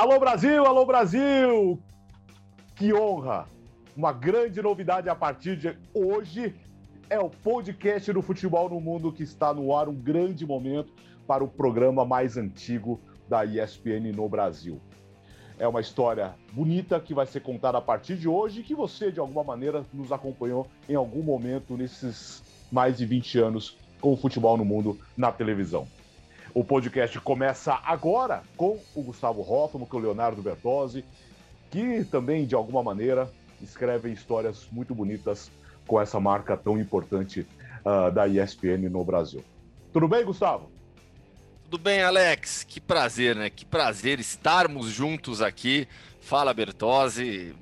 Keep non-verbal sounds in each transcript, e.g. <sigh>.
Alô Brasil, alô Brasil! Que honra! Uma grande novidade a partir de hoje é o podcast do futebol no mundo que está no ar, um grande momento para o programa mais antigo da ESPN no Brasil. É uma história bonita que vai ser contada a partir de hoje e que você, de alguma maneira, nos acompanhou em algum momento nesses mais de 20 anos com o futebol no mundo na televisão. O podcast começa agora com o Gustavo Hoffman, com o Leonardo Bertozzi, que também, de alguma maneira, escrevem histórias muito bonitas com essa marca tão importante uh, da ESPN no Brasil. Tudo bem, Gustavo? Tudo bem, Alex? Que prazer, né? Que prazer estarmos juntos aqui. Fala, Bertozzi.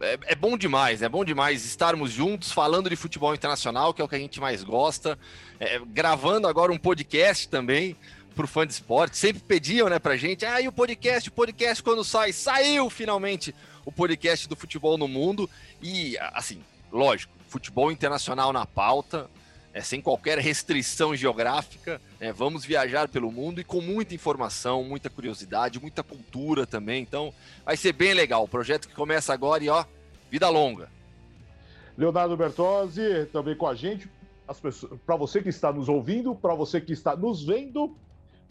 É, é, bom demais, é bom demais estarmos juntos falando de futebol internacional, que é o que a gente mais gosta. É, gravando agora um podcast também pro fã de esporte. Sempre pediam, né, pra gente, ah, e o podcast, o podcast quando sai? Saiu finalmente o podcast do futebol no mundo. E, assim, lógico, futebol internacional na pauta, é, sem qualquer restrição geográfica. É, vamos viajar pelo mundo e com muita informação, muita curiosidade, muita cultura também. Então, vai ser bem legal. O projeto que começa agora e, ó, vida longa. Leonardo Bertozzi também com a gente. Para você que está nos ouvindo, para você que está nos vendo,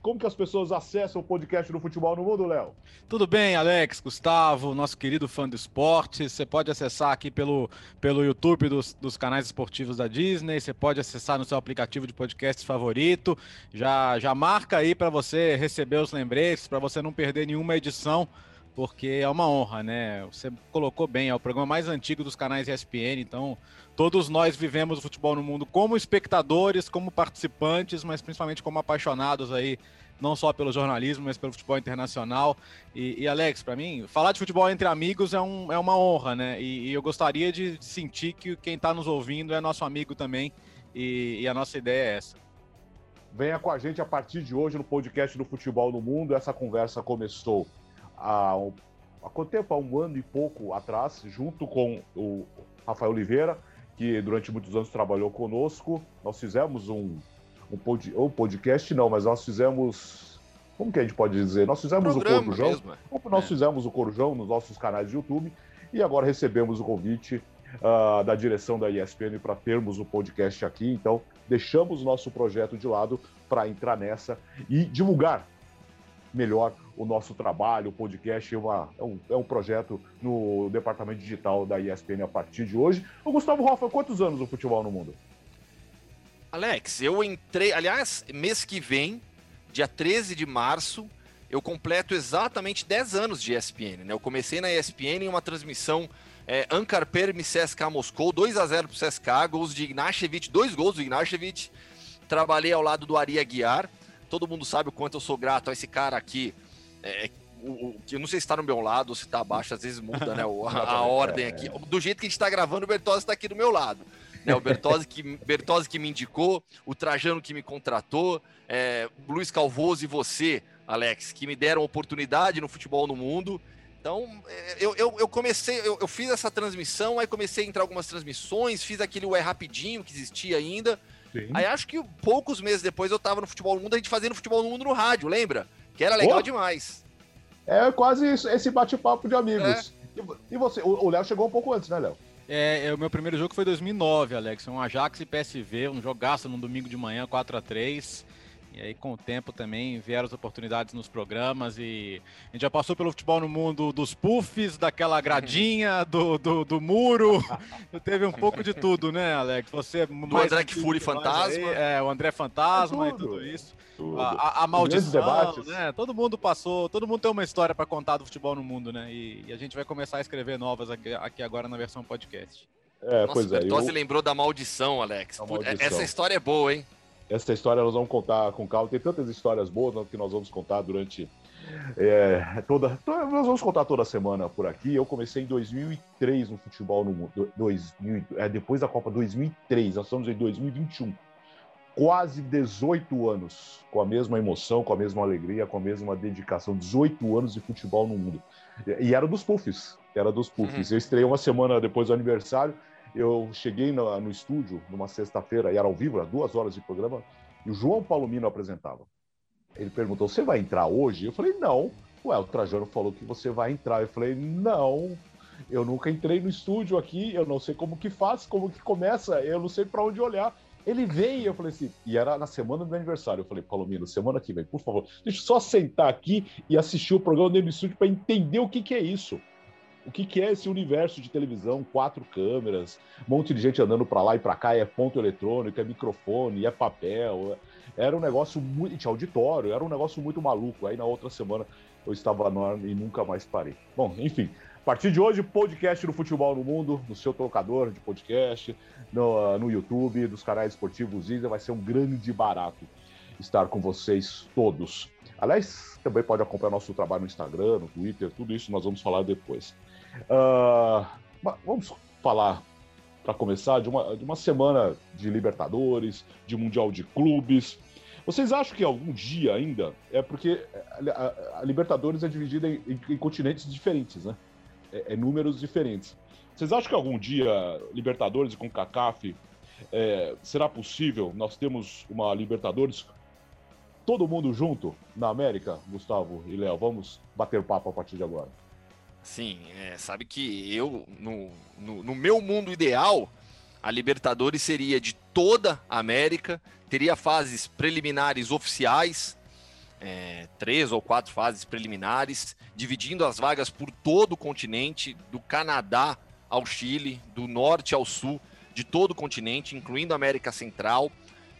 como que as pessoas acessam o podcast do Futebol no Mundo, Léo? Tudo bem, Alex, Gustavo, nosso querido fã do esporte. Você pode acessar aqui pelo, pelo YouTube dos, dos canais esportivos da Disney. Você pode acessar no seu aplicativo de podcast favorito. Já, já marca aí para você receber os lembretes, para você não perder nenhuma edição porque é uma honra, né? Você colocou bem, é o programa mais antigo dos canais ESPN, então todos nós vivemos o futebol no mundo como espectadores, como participantes, mas principalmente como apaixonados aí, não só pelo jornalismo, mas pelo futebol internacional. E, e Alex, para mim, falar de futebol entre amigos é, um, é uma honra, né? E, e eu gostaria de sentir que quem está nos ouvindo é nosso amigo também, e, e a nossa ideia é essa. Venha com a gente a partir de hoje no podcast do Futebol no Mundo. Essa conversa começou há, há quanto tempo? Há um ano e pouco atrás, junto com o Rafael Oliveira, que durante muitos anos trabalhou conosco. Nós fizemos um, um, pod, um podcast, não, mas nós fizemos. Como que a gente pode dizer? Nós fizemos Programa o Corujão. Mesmo. É. Nós é. fizemos o Corujão nos nossos canais de YouTube e agora recebemos o convite uh, da direção da ESPN para termos o podcast aqui. Então, deixamos o nosso projeto de lado para entrar nessa e divulgar melhor o nosso trabalho, o podcast é, uma, é, um, é um projeto no departamento digital da ESPN a partir de hoje. O Gustavo Hoffa, quantos anos o futebol no mundo? Alex, eu entrei, aliás, mês que vem, dia 13 de março, eu completo exatamente 10 anos de ESPN, né? Eu comecei na ESPN em uma transmissão é, Ankar Permi CSKA Moscou, 2 a 0 pro CSKA, gols de Ignashevich, dois gols do Ignashevich. Trabalhei ao lado do Ari Aguiar, todo mundo sabe o quanto eu sou grato a esse cara aqui. É, o, eu não sei se está no meu lado ou se está abaixo, às vezes muda né, <laughs> a, a ordem aqui. Do jeito que a gente está gravando, o Bertozzi está aqui do meu lado. Né, o Bertozzi que, <laughs> Bertozzi que me indicou, o Trajano que me contratou, é, Luiz Calvoso e você, Alex, que me deram oportunidade no futebol no mundo. Então, é, eu, eu, eu comecei, eu, eu, fiz essa transmissão, aí comecei a entrar algumas transmissões, fiz aquele Ué Rapidinho que existia ainda. Sim. Aí acho que poucos meses depois eu tava no Futebol no Mundo, a gente fazendo Futebol no Mundo no rádio, lembra? Que era legal oh. demais. É quase isso, esse bate-papo de amigos. É. E você, o Léo chegou um pouco antes, né, Léo? É, é, o meu primeiro jogo foi 2009, Alex. Um Ajax e PSV, um jogaço num domingo de manhã, 4 a 3 e aí, com o tempo também, vieram as oportunidades nos programas e a gente já passou pelo futebol no mundo dos puffs, daquela gradinha, <laughs> do, do, do muro. <laughs> Teve um pouco de tudo, né, Alex? Você do André Fury Fantasma. Aí, é, o André Fantasma é tudo, e tudo isso. Tudo. A, a, a maldição, né? Todo mundo passou, todo mundo tem uma história para contar do futebol no mundo, né? E, e, a gente vai começar a escrever novas aqui, aqui agora na versão podcast. É, Nossa, pois é. Você eu... lembrou da maldição, Alex. Maldição. Essa história é boa, hein? Essa história nós vamos contar com calma. Tem tantas histórias boas que nós vamos contar durante é, toda. Nós vamos contar toda semana por aqui. Eu comecei em 2003 no futebol no mundo. 2000, é, depois da Copa 2003, nós estamos em 2021. Quase 18 anos com a mesma emoção, com a mesma alegria, com a mesma dedicação. 18 anos de futebol no mundo. E era dos puffs. Era dos puffs. Uhum. Eu estreiei uma semana depois do aniversário eu cheguei no, no estúdio numa sexta-feira, e era ao vivo, era duas horas de programa, e o João Palomino apresentava. Ele perguntou: Você vai entrar hoje? Eu falei: Não, Ué, o Trajano falou que você vai entrar. Eu falei, não, eu nunca entrei no estúdio aqui, eu não sei como que faz, como que começa, eu não sei para onde olhar. Ele veio, eu falei assim, e era na semana do meu aniversário. Eu falei, Palomino, semana que vem, por favor, deixa eu só sentar aqui e assistir o programa do estúdio para entender o que, que é isso. O que, que é esse universo de televisão, quatro câmeras, um monte de gente andando para lá e para cá, é ponto eletrônico, é microfone, é papel. Era um negócio muito. Tinha auditório, era um negócio muito maluco. Aí na outra semana eu estava no e nunca mais parei. Bom, enfim, a partir de hoje, podcast do Futebol no Mundo, no seu tocador de podcast, no, no YouTube, dos canais esportivos Isa, vai ser um grande barato estar com vocês todos. Aliás, também pode acompanhar nosso trabalho no Instagram, no Twitter, tudo isso nós vamos falar depois. Uh, vamos falar, para começar, de uma, de uma semana de Libertadores, de Mundial de Clubes. Vocês acham que algum dia ainda é porque a, a, a Libertadores é dividida em, em, em, continentes diferentes, né? É, é, números diferentes. Vocês acham que algum dia Libertadores com CACAF é, será possível? Nós temos uma Libertadores todo mundo junto na América, Gustavo e Léo. Vamos bater papo a partir de agora. Sim, é, sabe que eu, no, no, no, meu mundo ideal, a Libertadores seria de toda a América, teria fases preliminares oficiais, é, três ou quatro fases preliminares, dividindo as vagas por todo o continente, do Canadá ao Chile, do norte ao sul, de todo o continente, incluindo a América Central.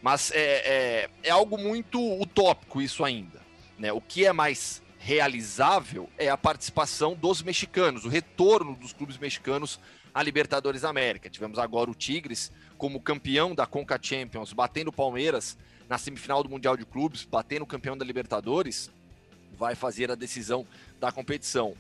Mas é, é, é algo muito utópico isso ainda. Né? O que é mais realizável é a participação dos mexicanos, o retorno dos clubes mexicanos à Libertadores da América. Tivemos agora o Tigres como campeão da Conca Champions, batendo o Palmeiras na semifinal do Mundial de Clubes, batendo o campeão da Libertadores, vai fazer a decisão da competição.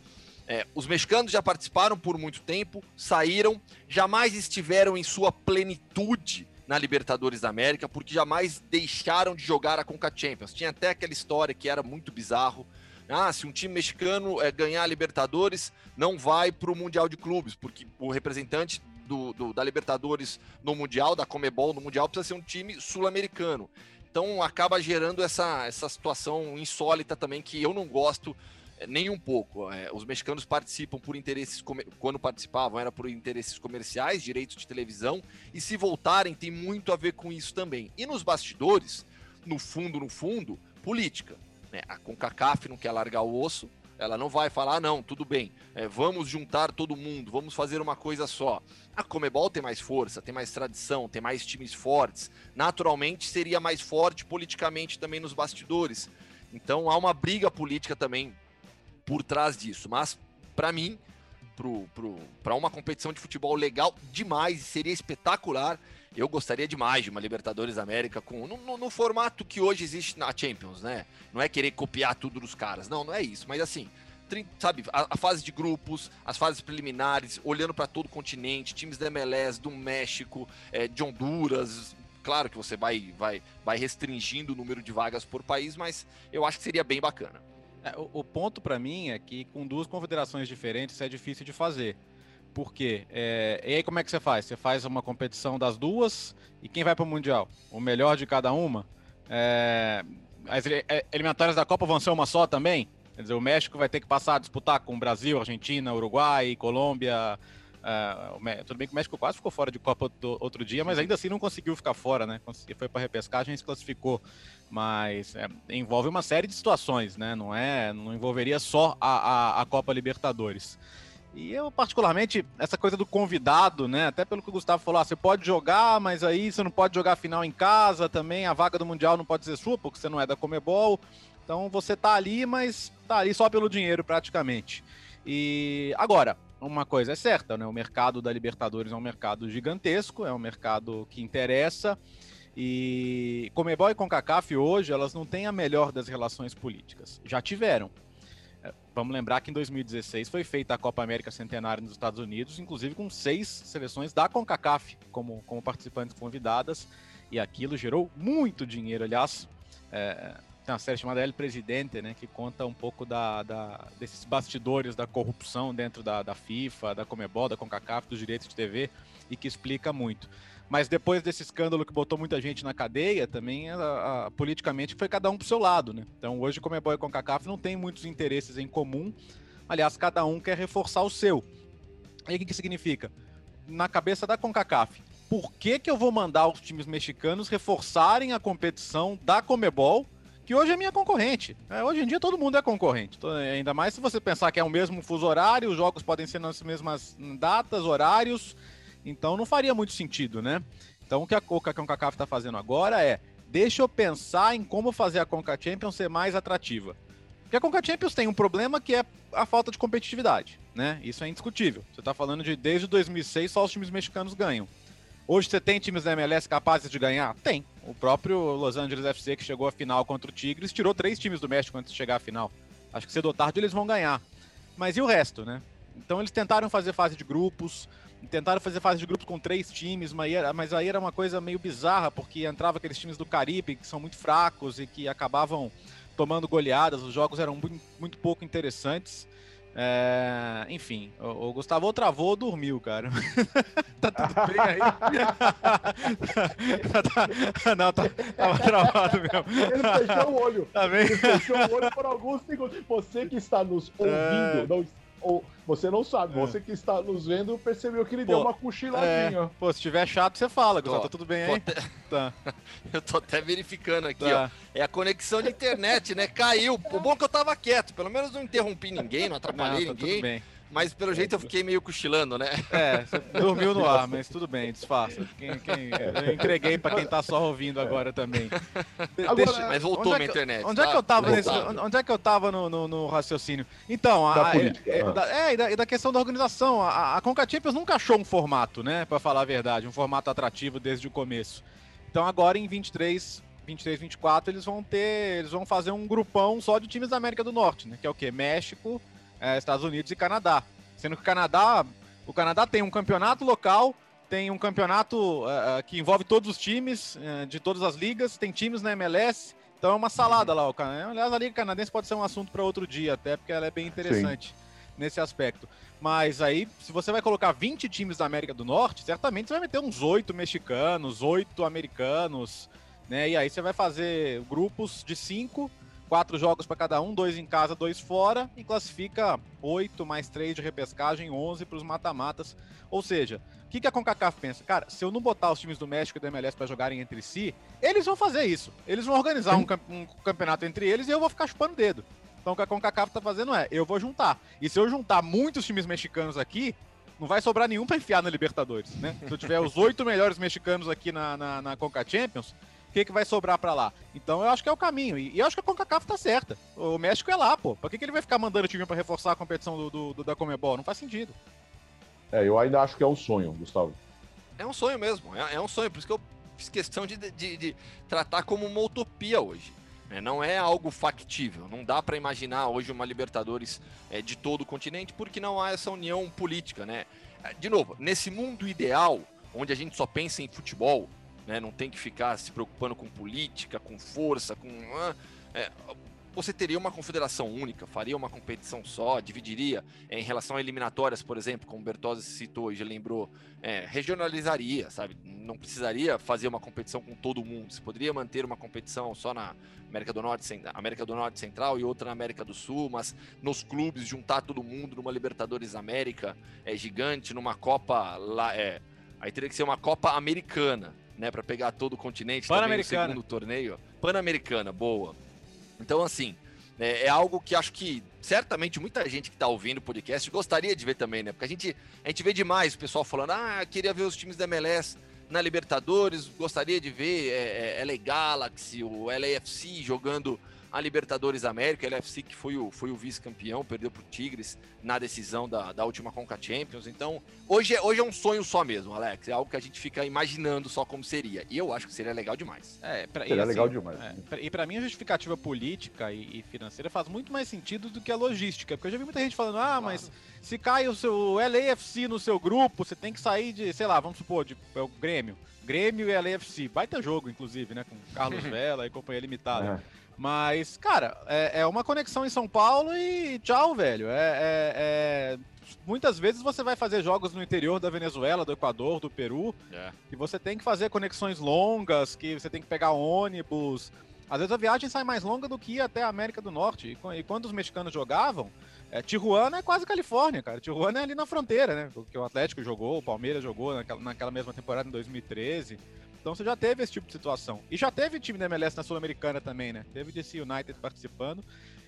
É, os mexicanos já participaram por muito tempo, saíram, jamais estiveram em sua plenitude na Libertadores da América, porque jamais deixaram de jogar a Conca Champions. Tinha até aquela história que era muito bizarro ah, se um time mexicano é, ganhar a Libertadores, não vai para o Mundial de Clubes, porque o representante do, do, da Libertadores no Mundial, da Comebol no Mundial, precisa ser um time sul-americano. Então acaba gerando essa, essa situação insólita também que eu não gosto é, nem um pouco. É, os mexicanos participam por interesses, quando participavam, era por interesses comerciais, direitos de televisão, e se voltarem, tem muito a ver com isso também. E nos bastidores, no fundo, no fundo, política. Né? A CONCACAF não quer largar o osso, ela não vai falar, ah, não, tudo bem, é, vamos juntar todo mundo, vamos fazer uma coisa só. A Comebol tem mais força, tem mais tradição, tem mais times fortes. Naturalmente seria mais forte politicamente também nos bastidores. Então há uma briga política também por trás disso. Mas, para mim, para uma competição de futebol legal demais, seria espetacular eu gostaria demais de uma Libertadores América com no, no, no, formato que hoje existe na Champions, né? Não é querer copiar tudo dos caras, não, não é isso, mas assim, sabe, a, a fase de grupos, as fases preliminares, olhando para todo o continente, times da MLS, do México, é, de Honduras. Claro que você vai, vai, vai restringindo o número de vagas por país, mas eu acho que seria bem bacana. É, o, o ponto para mim é que com duas confederações diferentes é difícil de fazer. Por quê? É, e aí como é que você faz? Você faz uma competição das duas e quem vai para o Mundial? O melhor de cada uma? É, as é, eliminatórias da Copa vão ser uma só também? Quer dizer, o México vai ter que passar a disputar com Brasil, Argentina, Uruguai, Colômbia. Uh, tudo bem que o México quase ficou fora de Copa do, outro dia, mas ainda assim não conseguiu ficar fora, né? Foi para repescagem e se classificou. Mas é, envolve uma série de situações, né? Não é, não envolveria só a, a, a Copa Libertadores. E eu, particularmente, essa coisa do convidado, né? Até pelo que o Gustavo falou, ah, você pode jogar, mas aí você não pode jogar final em casa também. A vaga do Mundial não pode ser sua, porque você não é da Comebol. Então você tá ali, mas tá ali só pelo dinheiro, praticamente. E agora, uma coisa é certa, né? O mercado da Libertadores é um mercado gigantesco, é um mercado que interessa. E Comebol e CONCACAF hoje, elas não têm a melhor das relações políticas. Já tiveram. Vamos lembrar que em 2016 foi feita a Copa América Centenária nos Estados Unidos, inclusive com seis seleções da CONCACAF como, como participantes convidadas, e aquilo gerou muito dinheiro. Aliás, é, tem uma série chamada El Presidente, né, que conta um pouco da, da, desses bastidores da corrupção dentro da, da FIFA, da Comebol, da CONCACAF, dos direitos de TV, e que explica muito. Mas depois desse escândalo que botou muita gente na cadeia, também a, a, politicamente foi cada um pro seu lado, né? Então hoje Comebol e CONCACAF não tem muitos interesses em comum. Aliás, cada um quer reforçar o seu. E o que, que significa? Na cabeça da CONCACAF, por que, que eu vou mandar os times mexicanos reforçarem a competição da Comebol, que hoje é minha concorrente? É, hoje em dia todo mundo é concorrente. Ainda mais se você pensar que é o mesmo fuso horário, os jogos podem ser nas mesmas datas, horários. Então não faria muito sentido, né? Então o que a, CONCACAF está fazendo agora é deixa eu pensar em como fazer a Conca Champions ser mais atrativa. Porque a Conca Champions tem um problema que é a falta de competitividade, né? Isso é indiscutível. Você está falando de desde 2006 só os times mexicanos ganham. Hoje você tem times da MLS capazes de ganhar? Tem. O próprio Los Angeles FC, que chegou à final contra o Tigres, tirou três times do México antes de chegar à final. Acho que cedo ou tarde eles vão ganhar. Mas e o resto, né? Então eles tentaram fazer fase de grupos, tentaram fazer fase de grupos com três times, mas aí era uma coisa meio bizarra, porque entrava aqueles times do Caribe que são muito fracos e que acabavam tomando goleadas, os jogos eram muito, pouco interessantes. É, enfim, o, o, Gustavo travou ou dormiu, cara. <laughs> tá tudo bem aí? <laughs> tá, não, tá, tava travado mesmo. Ele fechou o olho. Tá bem? Ele fechou o olho por alguns segundos. Você que está nos ouvindo, é... não ou você não sabe, é. você que está nos vendo percebeu que ele pô, deu uma cochiladinha. É. Pô, se tiver chato, você fala, Gustavo. Tá tudo bem aí? Até... Tá. <laughs> eu tô até verificando aqui, tá. ó. É a conexão de internet, né? Caiu. O bom é que eu tava quieto, pelo menos não interrompi ninguém, não atrapalhei não, tá ninguém. Tudo bem. Mas pelo jeito eu fiquei meio cochilando, né? É, você dormiu no ar, mas tudo bem, disfarça. Quem, quem, eu entreguei para quem tá só ouvindo agora também. Agora, Deixa, mas voltou é minha internet. Onde, tá? é que eu tava nesse, onde é que eu tava no, no, no raciocínio? Então, a, da é, é, da, é, e da, e da, questão da organização. A, a Conca Champions nunca achou um formato, né? Para falar a verdade, um formato atrativo desde o começo. Então agora em 23, 23, 24 eles vão ter, eles vão fazer um grupão só de times da América do Norte, né? Que é o quê? México, é, Estados Unidos e Canadá. Sendo que o Canadá, o Canadá tem um campeonato local, tem um campeonato uh, que envolve todos os times uh, de todas as ligas, tem times na MLS, então é uma salada lá. O, aliás, a Liga Canadense pode ser um assunto para outro dia, até porque ela é bem interessante Sim. nesse aspecto. Mas aí, se você vai colocar 20 times da América do Norte, certamente você vai meter uns 8 mexicanos, 8 americanos, né? E aí você vai fazer grupos de 5 quatro jogos para cada um, dois em casa, dois fora, e classifica oito mais três de repescagem, onze para os mata-matas. Ou seja, o que, que a CONCACAF pensa? Cara, se eu não botar os times do México e do MLS para jogarem entre si, eles vão fazer isso. Eles vão organizar um, um, campeonato entre eles e eu vou ficar chupando dedo. Então o que a CONCACAF tá fazendo é, eu vou juntar. E se eu juntar muitos times mexicanos aqui, não vai sobrar nenhum para enfiar na Libertadores, né? Se eu tiver os oito melhores mexicanos aqui na, na, na Conca Champions, que, que vai sobrar para lá. Então eu acho que é o caminho. E, e, eu acho que a CONCACAF tá certa. O México é lá, pô. Pra que, que ele vai ficar mandando o time para reforçar a competição do, do, do, da Comebol? Não faz sentido. É, eu ainda acho que é um sonho, Gustavo. É um sonho mesmo, é, é um sonho. Por isso que eu fiz questão de, de, de tratar como uma utopia hoje. É, não é algo factível. Não dá para imaginar hoje uma Libertadores é, de todo o continente, porque não há essa união política, né? De novo, nesse mundo ideal, onde a gente só pensa em futebol, né? Não tem que ficar se preocupando com política, com força, com. É, você teria uma confederação única, faria uma competição só, dividiria é, em relação a eliminatórias, por exemplo, como o Bertozzi citou e já lembrou, é, regionalizaria, sabe? Não precisaria fazer uma competição com todo mundo. Você poderia manter uma competição só na América do Norte, América do Norte Central e outra na América do Sul, mas nos clubes juntar todo mundo numa Libertadores América é gigante, numa Copa lá, é, aí teria que ser uma Copa Americana, né, para pegar todo o continente, também no segundo torneio. Pan-Americana, boa. Então, assim, é, é, algo que acho que certamente muita gente que está ouvindo o podcast gostaria de ver também, né? Porque a gente, a gente vê demais o pessoal falando, ah, queria ver os times da MLS na Libertadores, gostaria de ver é, é, LA Galaxy, o LAFC jogando a Libertadores América, LFC que foi o, foi o vice-campeão, perdeu para o Tigres na decisão da, da última Conca Champions. Então, hoje é, hoje é um sonho só mesmo, Alex. É algo que a gente fica imaginando só como seria. E eu acho que seria legal demais. É, pra, seria assim, legal demais. É, pra, e para mim a justificativa política e, e, financeira faz muito mais sentido do que a logística. Porque eu já vi muita gente falando, ah, claro. mas se cai o seu LAFC no seu grupo, você tem que sair de, sei lá, vamos supor, de é o Grêmio. Grêmio e LAFC. Baita jogo, inclusive, né? Com Carlos <laughs> Vela e companhia limitada. É. Mas, cara, é, é, uma conexão em São Paulo e tchau, velho. É, é, é, muitas vezes você vai fazer jogos no interior da Venezuela, do Equador, do Peru, É. e você tem que fazer conexões longas, que você tem que pegar ônibus. Às vezes a viagem sai mais longa do que ir até a América do Norte. E, qu- e quando os mexicanos jogavam, é, Tijuana é quase Califórnia, cara. Tijuana é ali na fronteira, né? Porque o Atlético jogou, o Palmeiras jogou naquela, naquela mesma temporada em 2013. Então você já teve esse tipo de situação. E já teve time da MLS na Sul-Americana também, né? Teve DC United participando.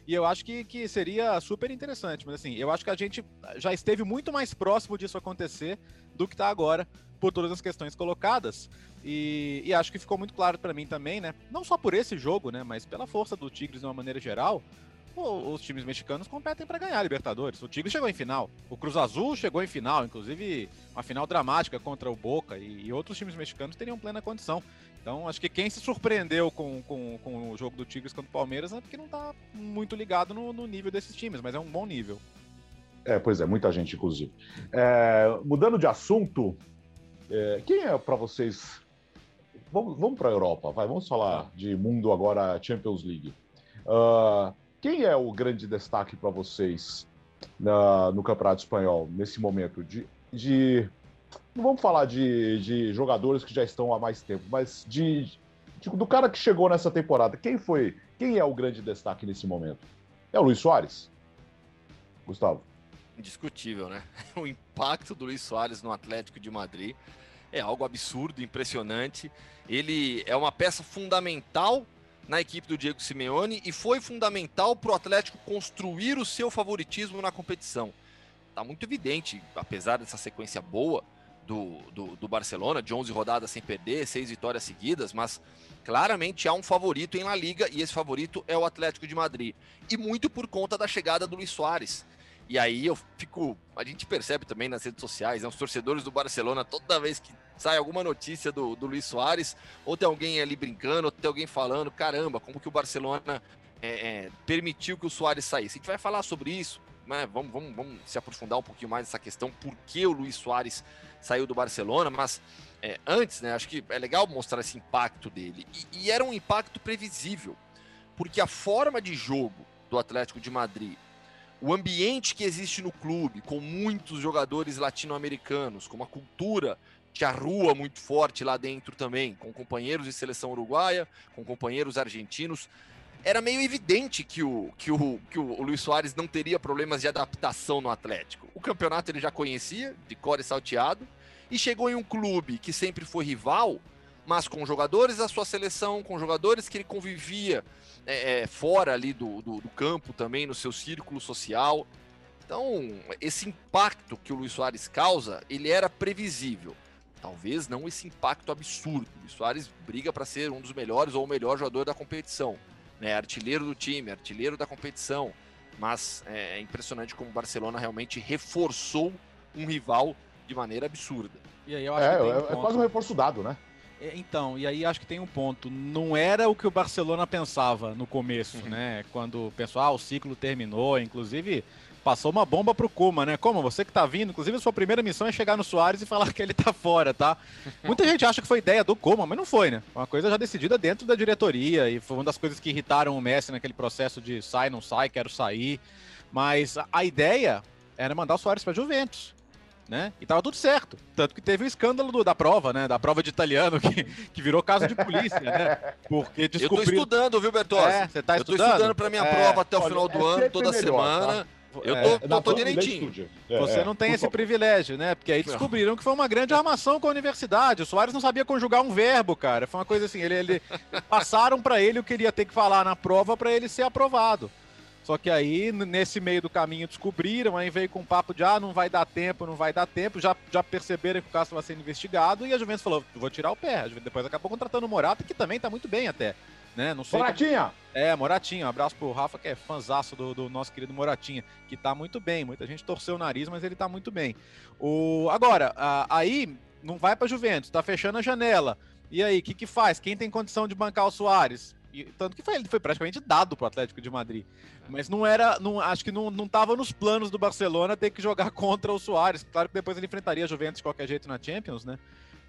E eu acho que, que seria super interessante. Mas assim, eu acho que a gente já esteve muito mais próximo disso acontecer do que está agora, por todas as questões colocadas. E, e acho que ficou muito claro para mim também, né? Não só por esse jogo, né? Mas pela força do Tigres de uma maneira geral. Os times mexicanos competem para ganhar a Libertadores. O Tigre chegou em final. O Cruz Azul chegou em final, inclusive uma final dramática contra o Boca. E, e outros times mexicanos teriam plena condição. Então, acho que quem se surpreendeu com, com, com o jogo do Tigres contra o Palmeiras é porque não tá muito ligado no, no nível desses times, mas é um bom nível. É, pois é, muita gente, inclusive. É, mudando de assunto, é, quem é para vocês? Vamos, vamos para a Europa, vai. Vamos falar de mundo agora Champions League. Ah, quem é o grande destaque para vocês na- no Campeonato Espanhol nesse momento? De, de- não vamos falar de, de jogadores que já estão há mais tempo, mas de, de- do cara que chegou nessa temporada. Quem foi? Quem é o grande destaque nesse momento? É o Luiz Soares? Gustavo. Indiscutível, né? <laughs> O impacto do Luiz Soares no Atlético de Madrid é algo absurdo, impressionante. Ele é uma peça fundamental na equipe do Diego Simeone e foi fundamental para o Atlético construir o seu favoritismo na competição. Tá muito evidente, apesar dessa sequência boa do, do, do Barcelona, de 11 rodadas sem perder, seis vitórias seguidas, mas claramente há um favorito em La Liga e esse favorito é o Atlético de Madrid. E muito por conta da chegada do Luiz Soares. E aí eu fico. A gente percebe também nas redes sociais, né, os torcedores do Barcelona, toda vez que sai alguma notícia do, do Luiz Soares, ou tem alguém ali brincando, ou tem alguém falando, caramba, como que o Barcelona é, é, permitiu que o Soares saísse. A gente vai falar sobre isso, né? Vamos, vamos, vamos se aprofundar um pouquinho mais nessa questão, por que o Luiz Soares saiu do Barcelona, mas é, antes, né? Acho que é legal mostrar esse impacto dele. E, e era um impacto previsível, porque a forma de jogo do Atlético de Madrid o ambiente que existe no clube, com muitos jogadores latino-americanos, com uma cultura que arrua muito forte lá dentro também, com companheiros de seleção uruguaia, com companheiros argentinos, era meio evidente que o, que o, que o Luiz Soares não teria problemas de adaptação no Atlético. O campeonato ele já conhecia, de core salteado, e chegou em um clube que sempre foi rival, mas com jogadores da sua seleção, com jogadores que ele convivia é, é, fora ali do, do, do, campo também, no seu círculo social. Então, esse impacto que o Luiz Soares causa, ele era previsível. Talvez não esse impacto absurdo. O Luiz Soares briga para ser um dos melhores ou o melhor jogador da competição. Né? Artilheiro do time, artilheiro da competição. Mas é, é impressionante como o Barcelona realmente reforçou um rival de maneira absurda. E aí eu acho é, que um é, é quase um reforço dado, né? Então, e aí acho que tem um ponto. Não era o que o Barcelona pensava no começo, uhum. né? Quando pensou, ah, o ciclo terminou. Inclusive, passou uma bomba pro Kuma, né? Como você que tá vindo, inclusive a sua primeira missão é chegar no Soares e falar <laughs> que ele tá fora, tá? Muita gente acha que foi ideia do Kuma, mas não foi, né? Uma coisa já decidida dentro da diretoria e foi uma das coisas que irritaram o Messi naquele processo de sai, não sai, quero sair. Mas a ideia era mandar o Soares para Juventus né? E tava tudo certo. Tanto que teve o escândalo do, da prova, né? Da prova de italiano, que, que virou caso de polícia, né? Porque descobriu... Eu tô estudando, viu, Bertozzi? É, você tá eu estudando? Eu tô estudando pra minha é, prova até olha, o final do ano, toda melhor, semana. Tá? Eu tô, é, tô, tô direitinho. Você não tem esse privilégio, né? Porque aí descobriram que foi uma grande armação com a universidade. O Soares não sabia conjugar um verbo, cara. Foi uma coisa assim, ele, ele <laughs> passaram para ele o que ele ia ter que falar na prova para ele ser aprovado. Só que aí, nesse meio do caminho, descobriram, aí veio com um papo de ah, não vai dar tempo, não vai dar tempo, já, já perceberam que o caso estava sendo investigado e a Juventus falou, vou tirar o pé. Depois acabou contratando o Morata, que também tá muito bem até. Né? Não sei Moratinha! Como... É, Moratinha. Um abraço pro Rafa, que é fanzaço do, do, nosso querido Moratinha, que tá muito bem. Muita gente torceu o nariz, mas ele tá muito bem. O... Agora, a, aí não vai pra Juventus, tá fechando a janela. E aí, o que que faz? Quem tem condição de bancar o Soares? E, tanto que foi, ele foi praticamente dado pro Atlético de Madrid. Mas não era, não, acho que não, não tava nos planos do Barcelona ter que jogar <laughs> contra o Soares. Claro que depois ele enfrentaria a Juventus de qualquer jeito na Champions, né?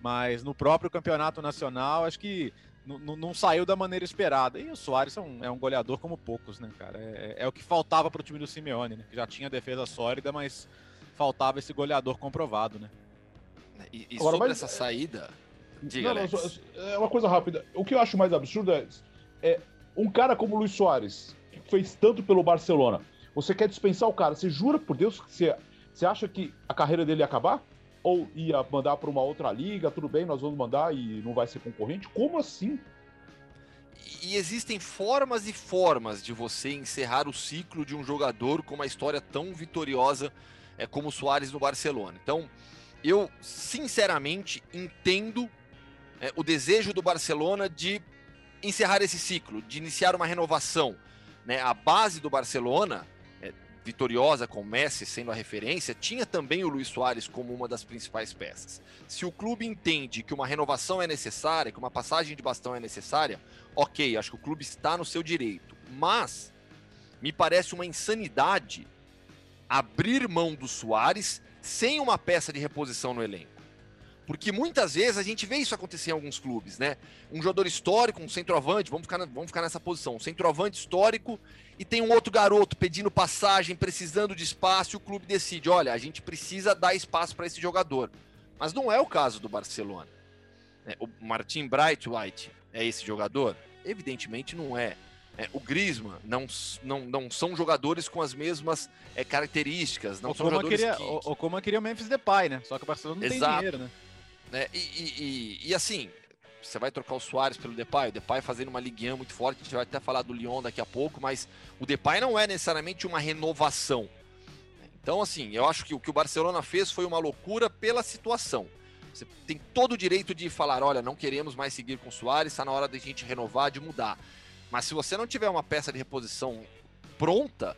Mas no próprio campeonato nacional, acho que não saiu da maneira esperada. E o Soares é um, é um goleador como poucos, né, cara? É, é o que faltava pro time do Simeone, né? Que já tinha defesa sólida, mas faltava esse goleador comprovado, né? E, e Agora, sobre mas... essa saída. Diga, não, não, é uma coisa rápida. O que eu acho mais absurdo é, é um cara como o Luiz Soares, fez tanto pelo Barcelona. Você quer dispensar o cara? Você jura por Deus que você, você acha que a carreira dele ia acabar? Ou ia mandar para uma outra liga? Tudo bem, nós vamos mandar e não vai ser concorrente? Como assim? E existem formas e formas de você encerrar o ciclo de um jogador com uma história tão vitoriosa é, como o Soares no Barcelona. Então, eu sinceramente entendo é, o desejo do Barcelona de encerrar esse ciclo, de iniciar uma renovação. Né? A base do Barcelona, é, vitoriosa com Messi sendo a referência, tinha também o Luiz Soares como uma das principais peças. Se o clube entende que uma renovação é necessária, que uma passagem de bastão é necessária, ok, acho que o clube está no seu direito. Mas me parece uma insanidade abrir mão do Soares sem uma peça de reposição no elenco. Porque muitas vezes a gente vê isso acontecer em alguns clubes, né? Um jogador histórico, um centroavante, vamos ficar, vamos ficar nessa posição, um centroavante histórico e tem um outro garoto pedindo passagem, precisando de espaço, e o clube decide: olha, a gente precisa dar espaço para esse jogador. Mas não é o caso do Barcelona. É, o Martin White é esse jogador? Evidentemente não é. É, o Griezmann não, não, não são jogadores com as mesmas é, características. Não o são jogadores queria, que... o, o Coma queria o Memphis Depay, né? Só que o Barcelona não Exato. tem dinheiro, né? É, e, e, e, e, assim, você vai trocar o Soares pelo Depay, o Depay fazendo uma liguinha muito forte, a gente vai até falar do Lyon daqui a pouco, mas o Depay não é necessariamente uma renovação. Então, assim, eu acho que o que o Barcelona fez foi uma loucura pela situação. Você tem todo o direito de falar, olha, não queremos mais seguir com o Soares, está na hora de a gente renovar, de mudar. Mas se você não tiver uma peça de reposição pronta,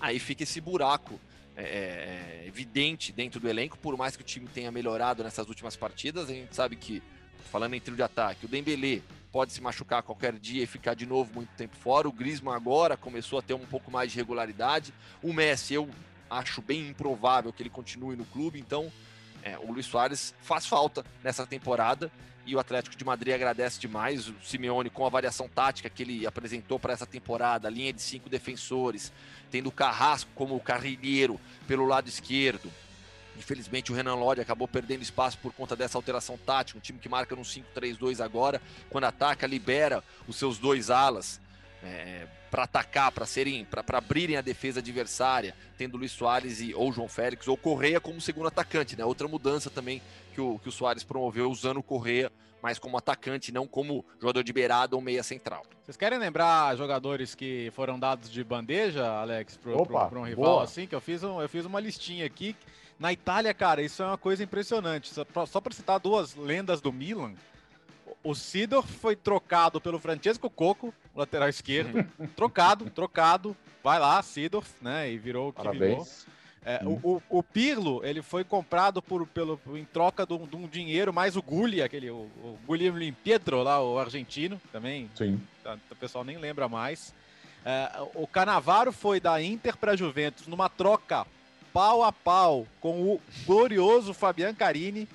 aí fica esse buraco é, é, evidente dentro do elenco, por mais que o time tenha melhorado nessas últimas partidas, a gente sabe que, falando em trio de ataque, o Dembélé pode se machucar qualquer dia e ficar de novo muito tempo fora, o Griezmann agora começou a ter um pouco mais de regularidade, o Messi eu acho bem improvável que ele continue no clube, então é, o Luiz Soares faz falta nessa temporada e o Atlético de Madrid agradece demais o Simeone com a variação tática que ele apresentou para essa temporada, a linha de cinco defensores, tendo o Carrasco como carrilheiro pelo lado esquerdo. Infelizmente o Renan Lodi acabou perdendo espaço por conta dessa alteração tática, um time que marca no 5-3-2 agora, quando ataca libera os seus dois alas. É, para atacar, para serem, para abrirem a defesa adversária, tendo Luiz Soares e ou João Félix ou Correia como segundo atacante, né? Outra mudança também que o, que o Soares promoveu usando o Correia mais como atacante, não como jogador de beirada ou meia central. Vocês querem lembrar jogadores que foram dados de bandeja, Alex, para um rival boa. assim? Que eu fiz, um, eu fiz uma listinha aqui. Na Itália, cara, isso é uma coisa impressionante. Só para citar duas lendas do Milan, o Sidor foi trocado pelo Francesco Coco, lateral esquerdo. <laughs> trocado, trocado. Vai lá, Sidor, né? E virou o que Parabéns. virou. É, hum. o, o, Pirlo, ele foi comprado por, pelo, em troca de um, de um dinheiro, mais o Gulli, aquele, o, o Pietro lá, o argentino, também. Sim. Tá, o pessoal nem lembra mais. É, o Canavaro foi da Inter para Juventus numa troca pau a pau com o glorioso Fabian Carini,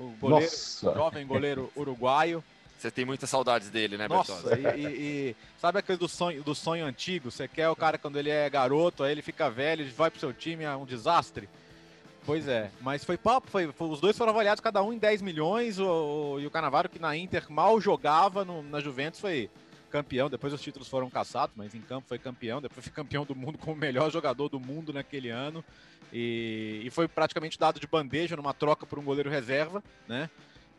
o goleiro, jovem goleiro uruguaio. Você tem muitas saudades dele, né, Nossa, e, e, e, sabe aquele do sonho, do sonho antigo? Você quer o cara quando ele é garoto, aí ele fica velho, ele vai pro seu time, é um desastre. Pois é, mas foi papo, foi, foi, os dois foram avaliados cada um em 10 milhões, o, o, e o Canavaro que na Inter mal jogava no, na Juventus foi campeão, depois os títulos foram caçados, mas em campo foi campeão, depois foi campeão do mundo como o melhor jogador do mundo naquele ano, e, e foi praticamente dado de bandeja numa troca por um goleiro reserva, né?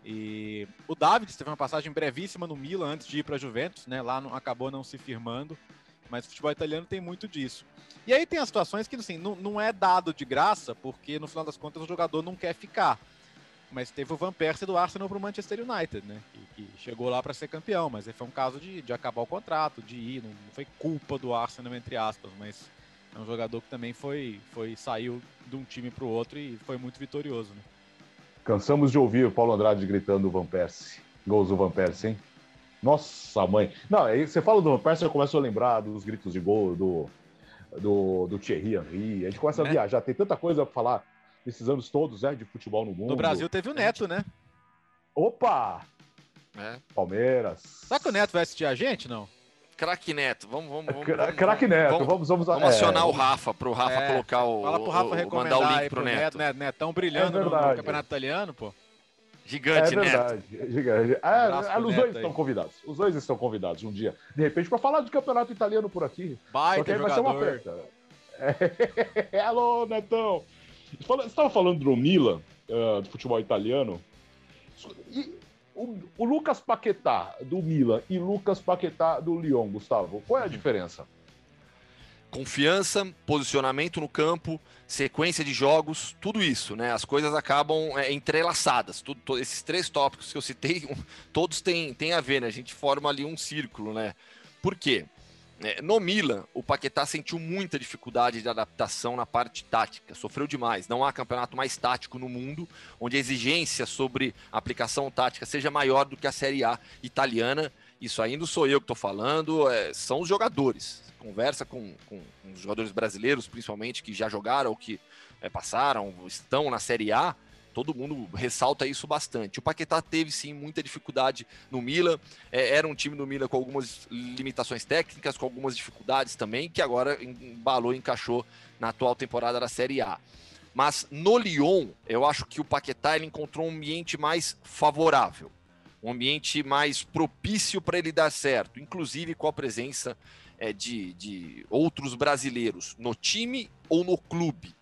E o David teve uma passagem brevíssima no Milan antes de ir para a Juventus, né? Lá não, acabou não se firmando, mas o futebol italiano tem muito disso. E aí tem as situações que assim, não, não é dado de graça, porque no final das contas o jogador não quer ficar. Mas teve o Van Persie do Arsenal para o Manchester United, né? Que, que chegou lá para ser campeão, mas foi um caso de, de acabar o contrato, de ir, não, não foi culpa do Arsenal, entre aspas, mas é um jogador que também foi, foi saiu de um time para o outro e foi muito vitorioso, né? Cansamos de ouvir o Paulo Andrade gritando o Van Persie. Gols do Van Persie, hein? Nossa mãe. Não, aí você fala do Van Persie, eu começo a lembrar dos gritos de gol do, do, do Thierry Henry. A gente começa a né? viajar. Tem tanta coisa para falar nesses anos todos, né? De futebol no mundo. No Brasil teve o Neto, né? Opa! É. Palmeiras. Será que o Neto vai assistir a gente, não? Craque Neto. Vamos, vamos, vamos. Craque Neto, vamos, vamos, vamos, é, acionar o Rafa, para o Rafa é, colocar o. Fala pro Rafa o, mandar o link pro, pro Neto. Neto. Netão brilhando é no, no, campeonato italiano, pô. Gigante, é verdade, Neto. Gigante. É, os dois estão convidados. Os dois estão convidados um dia, de repente, para falar do campeonato italiano por aqui. Baita vai ser uma festa. É. <laughs> Alô, Netão. Você estava falando do Milan, uh, do futebol italiano. E o, o, Lucas Paquetá do Milan e Lucas Paquetá do Lyon, Gustavo, qual é a diferença? Confiança, posicionamento no campo, sequência de jogos, tudo isso, né? As coisas acabam é, entrelaçadas. Tudo, esses três tópicos que eu citei, <laughs> todos têm, têm a ver, né? A gente forma ali um círculo, né? Por quê? É, no Milan, o Paquetá sentiu muita dificuldade de adaptação na parte tática, sofreu demais. Não há campeonato mais tático no mundo onde a exigência sobre aplicação tática seja maior do que a Série A italiana. Isso não sou eu que estou falando, é, são os jogadores. Conversa com, com, com, os jogadores brasileiros, principalmente, que já jogaram ou que é, passaram, estão na Série A todo mundo ressalta isso bastante. O Paquetá teve sim muita dificuldade no Milan, é, era um time do Milan com algumas limitações técnicas, com algumas dificuldades também, que agora embalou encaixou na atual temporada da Série A. Mas no Lyon, eu acho que o Paquetá ele encontrou um ambiente mais favorável, um ambiente mais propício para ele dar certo, inclusive com a presença é, de, de outros brasileiros no time ou no clube.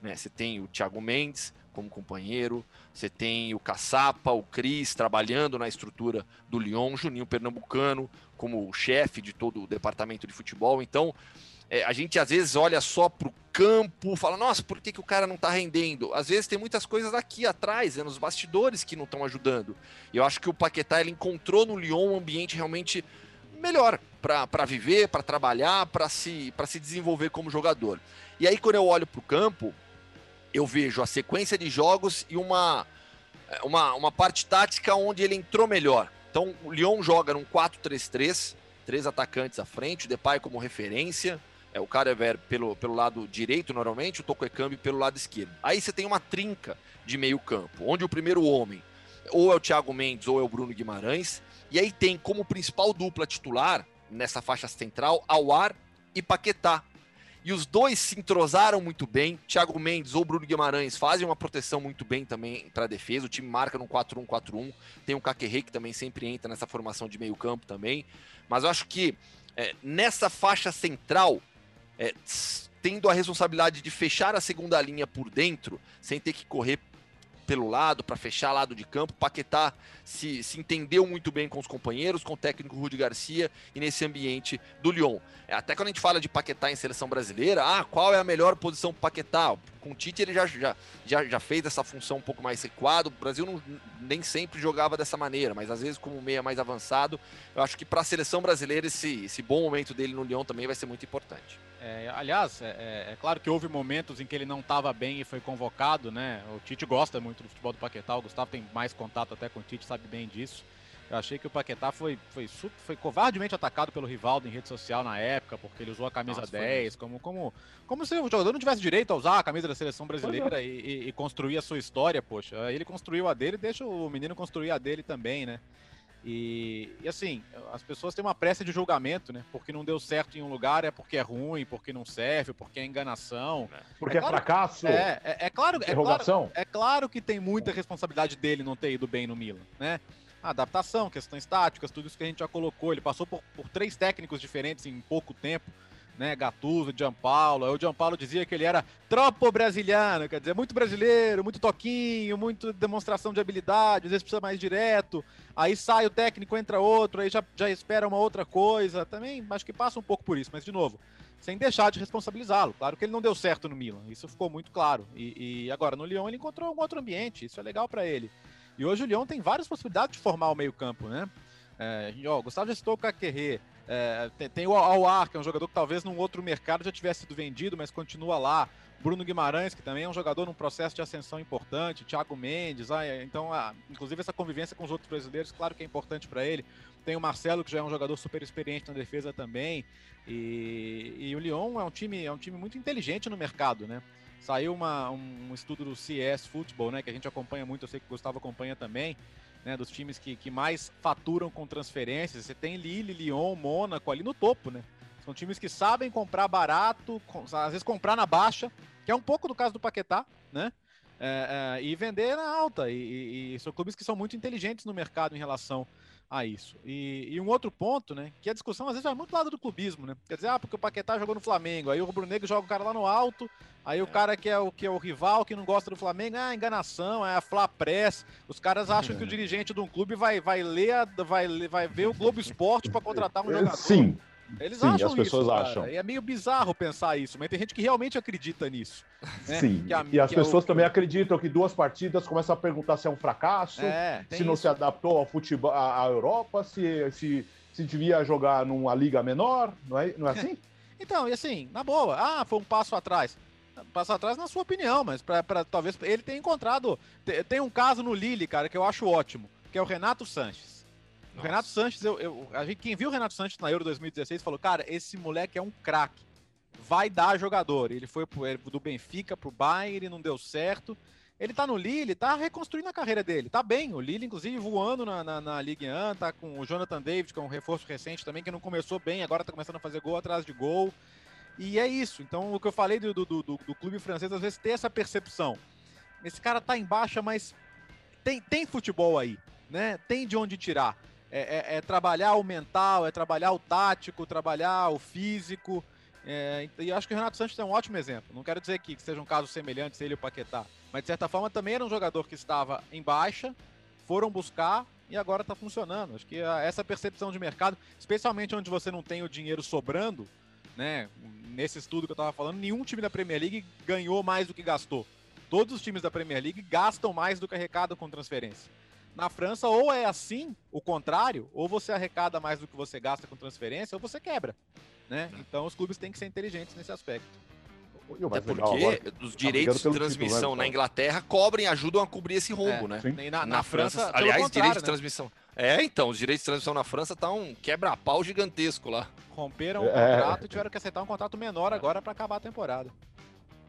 Né? Você tem o Thiago Mendes, como companheiro. Você tem o Caçapa, o Cris trabalhando na estrutura do Lyon, Juninho Pernambucano como chefe de todo o departamento de futebol. Então, é, a gente às vezes olha só para o campo, fala, nossa, por que, que o cara não está rendendo? Às vezes tem muitas coisas aqui atrás, é nos bastidores que não estão ajudando. E eu acho que o Paquetá ele encontrou no Lyon um ambiente realmente melhor para viver, para trabalhar, para se, se desenvolver como jogador. E aí, quando eu olho para o campo, eu vejo a sequência de jogos e uma, uma, uma parte tática onde ele entrou melhor. Então, o Lyon joga num 4-3-3, três atacantes à frente, o Depay como referência, é, o Carever pelo, pelo lado direito, normalmente, o Toko Ekambi pelo lado esquerdo. Aí você tem uma trinca de meio campo, onde o primeiro homem ou é o Thiago Mendes ou é o Bruno Guimarães, e aí tem como principal dupla titular, nessa faixa central, Awar e Paquetá, e os dois se entrosaram muito bem. Thiago Mendes ou Bruno Guimarães fazem uma proteção muito bem também para a defesa. O time marca no 4-1-4-1. Tem o Kakerrei que também sempre entra nessa formação de meio campo também. Mas eu acho que é, nessa faixa central, é, tendo a responsabilidade de fechar a segunda linha por dentro, sem ter que correr pelo lado, para fechar lado de campo. Paquetá se, se entendeu muito bem com os companheiros, com o técnico Rudi Garcia e nesse ambiente do Lyon. É, até quando a gente fala de Paquetá em seleção brasileira, ah, qual é a melhor posição para Paquetá? Com o Tite ele já, já, já, já fez essa função um pouco mais recuado. O Brasil não, nem sempre jogava dessa maneira, mas às vezes como meia mais avançado. Eu acho que para a seleção brasileira esse, esse bom momento dele no Lyon também vai ser muito importante. É, aliás, é, é, é, claro que houve momentos em que ele não estava bem e foi convocado, né? O Tite gosta muito do futebol do Paquetá, o Gustavo tem mais contato até com o Tite, sabe bem disso. Eu achei que o Paquetá foi, foi, foi covardemente atacado pelo Rivaldo em rede social na época, porque ele usou a camisa Nossa, 10, como, como, como se o jogador não tivesse direito a usar a camisa da seleção brasileira e, e, e, construir a sua história, poxa. Ele construiu a dele, deixa o menino construir a dele também, né? E, e, assim, as pessoas têm uma pressa de julgamento, né? Porque não deu certo em um lugar, é porque é ruim, porque não serve, porque é enganação. É. Porque é, claro, é fracasso. É, é, é claro, é claro, é claro que tem muita responsabilidade dele não ter ido bem no Milan, né? Adaptação, questões táticas, tudo isso que a gente já colocou. Ele passou por, por três técnicos diferentes em pouco tempo né, Gattuso, Gianpaolo. O Gianpaolo dizia que ele era tropo brasiliano, quer dizer, muito brasileiro, muito toquinho, muito demonstração de habilidade, às vezes precisa mais direto. Aí sai o técnico, entra outro, aí já, já espera uma outra coisa. Também acho que passa um pouco por isso, mas de novo, sem deixar de responsabilizá-lo. Claro que ele não deu certo no Milan, isso ficou muito claro. E, e agora no Lyon ele encontrou um outro ambiente, isso é legal para ele. E hoje o Lyon tem várias possibilidades de formar o meio-campo, né? É, ó, Gustavo já citou o Caquerê, é, tem, tem, o Aouar, que é um jogador que talvez num outro mercado já tivesse sido vendido, mas continua lá. Bruno Guimarães, que também é um jogador num processo de ascensão importante. Thiago Mendes, ah, então, ah, inclusive essa convivência com os outros brasileiros, claro que é importante para ele. Tem o Marcelo, que já é um jogador super experiente na defesa também. E, e o Lyon é um time, é um time muito inteligente no mercado, né? Saiu uma, um, estudo do CS Football, né, que a gente acompanha muito, eu sei que o Gustavo acompanha também né, dos times que, que mais faturam com transferências. Você tem Lille, Lyon, Mônaco ali no topo, né? São times que sabem comprar barato, às vezes comprar na baixa, que é um pouco do caso do Paquetá, né? É, é, e vender na alta. E, e, e, são clubes que são muito inteligentes no mercado em relação a isso. E, e, um outro ponto, né? Que a discussão às vezes vai muito do lado do clubismo, né? Quer dizer, ah, porque o Paquetá jogou no Flamengo, aí o Rubro Negro joga o cara lá no alto, aí é. o cara que é o, que é o rival, que não gosta do Flamengo, ah, enganação, é a Fla Press. Os caras acham que o dirigente de um clube vai, vai ler, a, vai, vai ver o Globo Esporte para contratar um é, jogador. Sim. Eles Sim, acham as pessoas isso, acham. E é meio bizarro pensar isso, mas tem gente que realmente acredita nisso. Né? Sim, a, e as pessoas é o... também acreditam que duas partidas começam a perguntar se é um fracasso, é, se não isso. se adaptou ao futebol, à Europa, se, se, se devia jogar numa liga menor, não é, não é assim? <laughs> então, e assim, na boa, ah, foi um passo atrás. Passo atrás na sua opinião, mas pra, pra talvez ele tenha encontrado. Tem, tem um caso no Lille, cara, que eu acho ótimo, que é o Renato Sanches. O Renato Sanches, eu, eu, a gente, quem viu o Renato Sanches na Euro 2016 falou: cara, esse moleque é um craque. Vai dar jogador. Ele foi pro, do Benfica pro Bayern, não deu certo. Ele tá no Lille, tá reconstruindo a carreira dele. Tá bem. O Lille, inclusive, voando na, na, na Ligue 1, tá com o Jonathan David, que é um reforço recente também, que não começou bem, agora tá começando a fazer gol atrás de gol. E é isso. Então, o que eu falei do, do, do, do clube francês, às vezes, tem essa percepção. Esse cara tá em baixa, mas tem, tem futebol aí, né? Tem de onde tirar é, é, é, trabalhar o mental, é trabalhar o tático, trabalhar o físico. É, e acho que o Renato Santos é um ótimo exemplo. Não quero dizer aqui que seja um caso semelhante ele e o Paquetá, mas de certa forma também era um jogador que estava em baixa, foram buscar e agora está funcionando. Acho que essa percepção de mercado, especialmente onde você não tem o dinheiro sobrando, né? Nesse estudo que eu estava falando, nenhum time da Premier League ganhou mais do que gastou. Todos os times da Premier League gastam mais do que arrecadam com transferência. Na França, ou é assim, o contrário, ou você arrecada mais do que você gasta com transferência, ou você quebra. Né? É. Então os clubes têm que ser inteligentes nesse aspecto. Até porque os direitos de transmissão título, né? na Inglaterra cobrem, ajudam a cobrir esse rombo, é, né? Na, na, na, França, França aliás, direitos né? de transmissão. É, então, os direitos de transmissão na França tá um quebra-pau gigantesco lá. Romperam o é. contrato e tiveram que aceitar um contrato menor agora para acabar a temporada.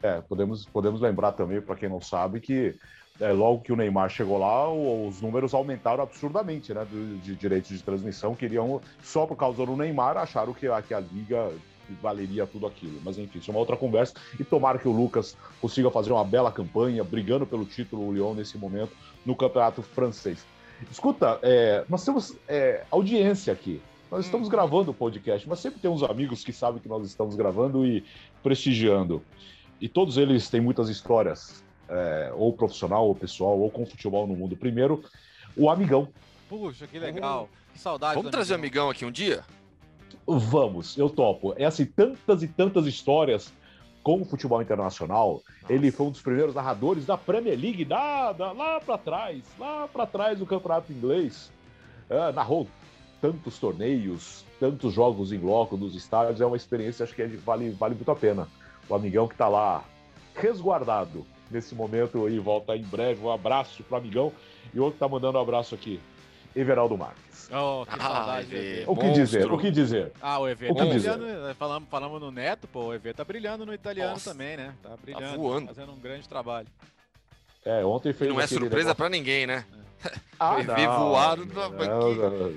É, podemos, podemos lembrar também, para quem não sabe, que é, logo que o Neymar chegou lá, os números aumentaram absurdamente, né? De, de direitos de transmissão. Queriam, só por causa do Neymar, acharam que a, que a liga valeria tudo aquilo. Mas enfim, isso é uma outra conversa. E tomara que o Lucas consiga fazer uma bela campanha, brigando pelo título o Lyon nesse momento no campeonato francês. Escuta, é, nós temos é, audiência aqui. Nós estamos hum. gravando o podcast, mas sempre tem uns amigos que sabem que nós estamos gravando e prestigiando. E todos eles têm muitas histórias é, ou profissional, ou pessoal, ou com futebol no mundo. Primeiro, o Amigão. Puxa, que legal. Que saudade. Vamos trazer o Amigão aqui um dia? Vamos, eu topo. É assim, tantas e tantas histórias com o futebol internacional. Nossa. Ele foi um dos primeiros narradores da Premier League, da, da lá para trás, lá para trás do campeonato inglês. É, narrou tantos torneios, tantos jogos em loco nos estádios. É uma experiência, acho que é vale, vale muito a pena. O amigão que está lá resguardado nesse momento e volta em breve. Um abraço pro amigão. E outro tá mandando um abraço aqui. Everaldo Marques. Oh, que ah, saudade. Ah, o que dizer? O que dizer? Ah, o EV tá brilhando. Né? Falamos, falamos no Neto, pô. O EV tá brilhando no italiano Nossa. também, né? Tá, tá brilhando. Tá voando. Fazendo um grande trabalho. É, ontem fez. E não é surpresa negócio... pra ninguém, né? Ah, o EV não, voado. Não, não,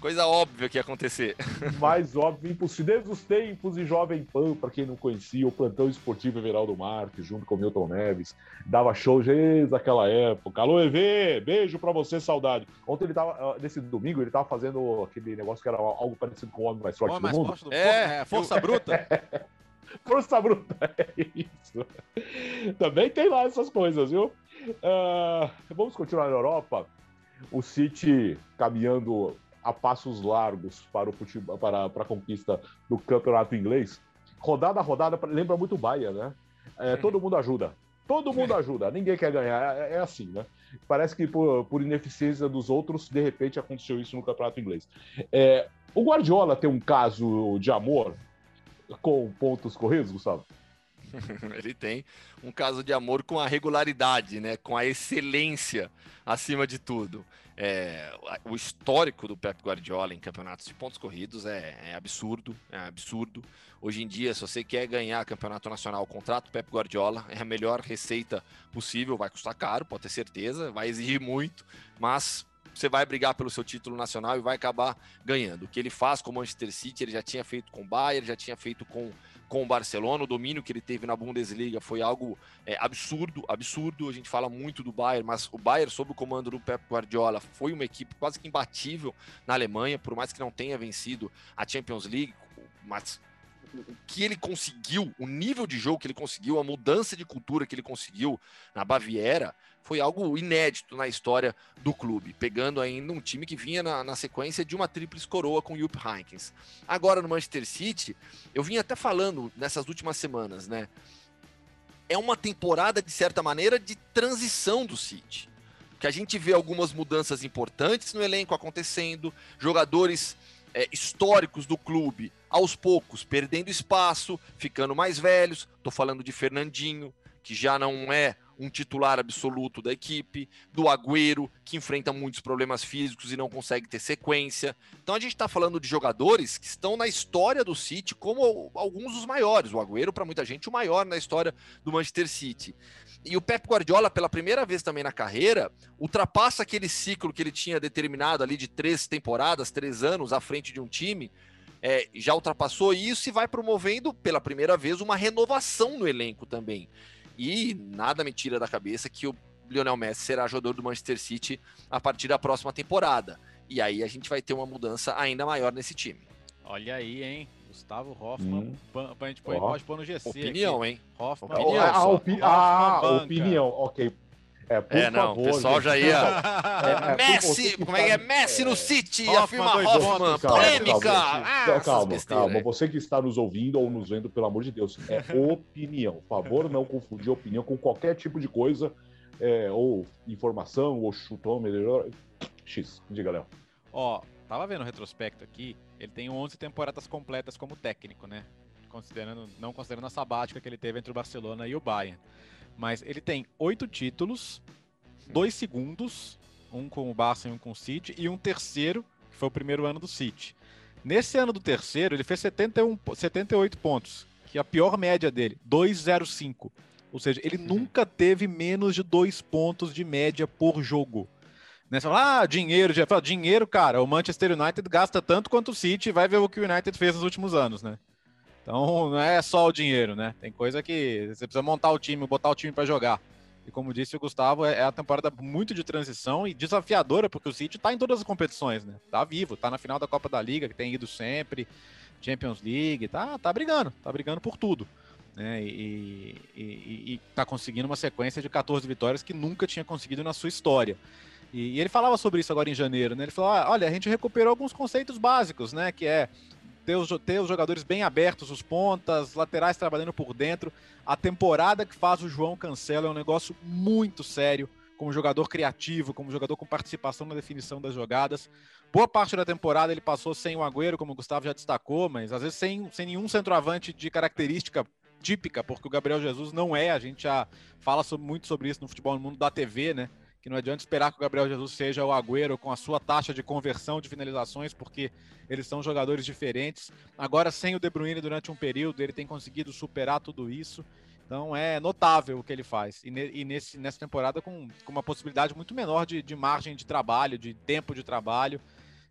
Coisa óbvia que ia acontecer. <laughs> Mais óbvio, impossível. Desde os tempos de Jovem Pan, para quem não conhecia, o plantão esportivo Everaldo Marques, junto com o Milton Neves, dava show desde aquela época. Alô, EV, beijo para você, saudade. Ontem ele tava, ah, nesse domingo, ele tava fazendo aquele negócio que era algo parecido com o Homem Mais Forte homem do mais Mundo. Forte do é, é, Força Bruta. <laughs> Força Bruta, é isso. Também tem lá essas coisas, viu? Uh, vamos continuar na Europa. O City caminhando a passos largos para, o futebol, para, para a conquista do campeonato inglês. Rodada a rodada, lembra muito o Bahia, né? É, todo mundo ajuda. Todo mundo ajuda, ninguém quer ganhar. É, é assim, né? Parece que por, por, ineficiência dos outros, de repente aconteceu isso no campeonato inglês. É, o Guardiola tem um caso de amor com pontos corridos, Gustavo? <laughs> Ele tem um caso de amor com a regularidade, né? Com a excelência acima de tudo. É, o histórico do Pep Guardiola em campeonatos de pontos corridos é, é, absurdo, é absurdo. Hoje em dia, se você quer ganhar campeonato nacional, contrato Pep Guardiola é a melhor receita possível. Vai custar caro, pode ter certeza, vai exigir muito, mas você vai brigar pelo seu título nacional e vai acabar ganhando. O que ele faz com o Manchester City, ele já tinha feito com o Bayern, já tinha feito com, com o Barcelona. O domínio que ele teve na Bundesliga foi algo é, absurdo, absurdo. A gente fala muito do Bayern, mas o Bayern, sob o comando do Pep Guardiola, foi uma equipe quase que imbatível na Alemanha, por mais que não tenha vencido a Champions League, mas o que ele conseguiu, o nível de jogo que ele conseguiu, a mudança de cultura que ele conseguiu na Baviera, foi algo inédito na história do clube, pegando ainda um time que vinha na, na sequência de uma tríplice coroa com o Jupp Heynckes. Agora no Manchester City, eu vim até falando nessas últimas semanas, né? É uma temporada, de certa maneira, de transição do City. Que a gente vê algumas mudanças importantes no elenco acontecendo, jogadores é, históricos do clube, aos poucos, perdendo espaço, ficando mais velhos. Estou falando de Fernandinho, que já não é um titular absoluto da equipe, do Agüero, que enfrenta muitos problemas físicos e não consegue ter sequência. Então a gente está falando de jogadores que estão na história do City como alguns dos maiores. O Agüero, para muita gente, o maior na história do Manchester City. E o Pep Guardiola, pela primeira vez também na carreira, ultrapassa aquele ciclo que ele tinha determinado ali de três temporadas, três anos à frente de um time. É, já ultrapassou isso e vai promovendo pela primeira vez uma renovação no elenco também. E nada me tira da cabeça que o Lionel Messi será jogador do Manchester City a partir da próxima temporada. E aí a gente vai ter uma mudança ainda maior nesse time. Olha aí, hein? Gustavo Hoffman, hum. a gente pode pôr no GC. Opinião, aqui. hein? Hoffman. Opinião, a, opi a opinião, ok. É, por é, não, favor, o pessoal já ia. <laughs> É, é, Messi, como é que é? Messi no City, Hoffman, afirma Hoffman, polêmica. Calma, ah, calma, calma, Você que está nos ouvindo ou nos vendo, pelo amor de Deus, é <laughs> opinião. Por favor, não confundir opinião com qualquer tipo de coisa, é, ou informação, ou chutômetro. X. Diga, Léo. Ó, tava vendo o retrospecto aqui, ele tem 11 temporadas completas como técnico, né? Considerando, não considerando a sabática que ele teve entre o Barcelona e o Bayern. Mas ele tem oito títulos, dois segundos, um com o Barça e um com o City, e um terceiro, que foi o primeiro ano do City. Nesse ano do terceiro, ele fez 71, 78 pontos, que é a pior média dele, 2,05. Ou seja, ele uhum. nunca teve menos de dois pontos de média por jogo. Né? Você fala, ah, dinheiro, dinheiro, cara, o Manchester United gasta tanto quanto o City, vai ver o que o United fez nos últimos anos, né? Então não é só o dinheiro, né? Tem coisa que você precisa montar o time, botar o time para jogar. E como disse o Gustavo, é, é a temporada muito de transição e desafiadora, porque o City tá em todas as competições, né? Tá vivo, tá na final da Copa da Liga, que tem ido sempre, Champions League, tá, tá brigando, tá brigando por tudo. Né? E, e, e, e tá conseguindo uma sequência de 14 vitórias que nunca tinha conseguido na sua história. E, e ele falava sobre isso agora em janeiro, né? Ele falou: ah, olha, a gente recuperou alguns conceitos básicos, né? Que é ter os, ter os jogadores bem abertos, os pontas, laterais trabalhando por dentro. A temporada que faz o João Cancelo é um negócio muito sério, como jogador criativo, como jogador com participação na definição das jogadas. Boa parte da temporada ele passou sem o Agüero, como o Gustavo já destacou, mas às vezes sem, sem nenhum centroavante de característica típica, porque o Gabriel Jesus não é, a gente já fala sobre, muito sobre isso no futebol no mundo da TV, né? Que não adianta esperar que o Gabriel Jesus seja o Agüero com a sua taxa de conversão de finalizações, porque eles são jogadores diferentes. Agora, sem o De Bruyne durante um período, ele tem conseguido superar tudo isso. Então é notável o que ele faz. E, ne, e nesse, nessa temporada com, com, uma possibilidade muito menor de, de, margem de trabalho, de tempo de trabalho.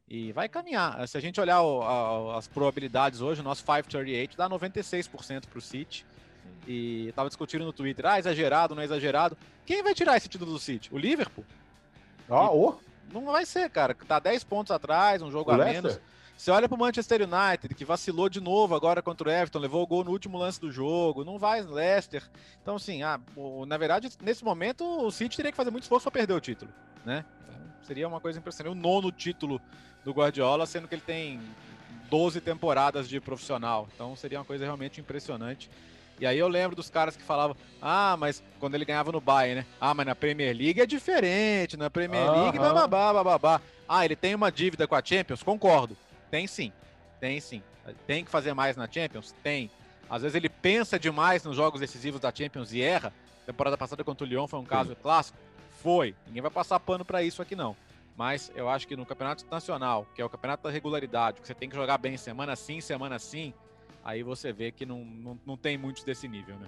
E vai caminhar. Se a gente olhar o, a, as probabilidades hoje, o nosso 538 dá 96% para o City e tava discutindo no Twitter, ah, exagerado, não é exagerado. Quem vai tirar esse título do City? O Liverpool? Ah, o? Não vai ser, cara. Tá 10 pontos atrás, um jogo o a Leicester? menos. Você olha pro Manchester United, que vacilou de novo agora contra o Everton, levou o gol no último lance do jogo, não vai Leicester. Então, assim, ah, na verdade, nesse momento, o City teria que fazer muito esforço para perder o título, né? Então, seria uma coisa impressionante. O nono título do Guardiola, sendo que ele tem 12 temporadas de profissional. Então, seria uma coisa realmente impressionante. E aí eu lembro dos caras que falavam, ah, mas quando ele ganhava no Bayern, né? Ah, mas na Premier League é diferente, na Premier League, bababá, bababá. Ah, ele tem uma dívida com a Champions? Concordo. Tem sim, tem sim. Tem que fazer mais na Champions? Tem. Às vezes ele pensa demais nos jogos decisivos da Champions e erra. Temporada passada contra o Lyon foi um caso clássico. Foi. Ninguém vai passar pano para isso aqui não. Mas eu acho que no campeonato nacional, que é o campeonato da regularidade, que você tem que jogar bem semana sim, semana sim, aí você vê que não, não, não tem muitos desse nível, né?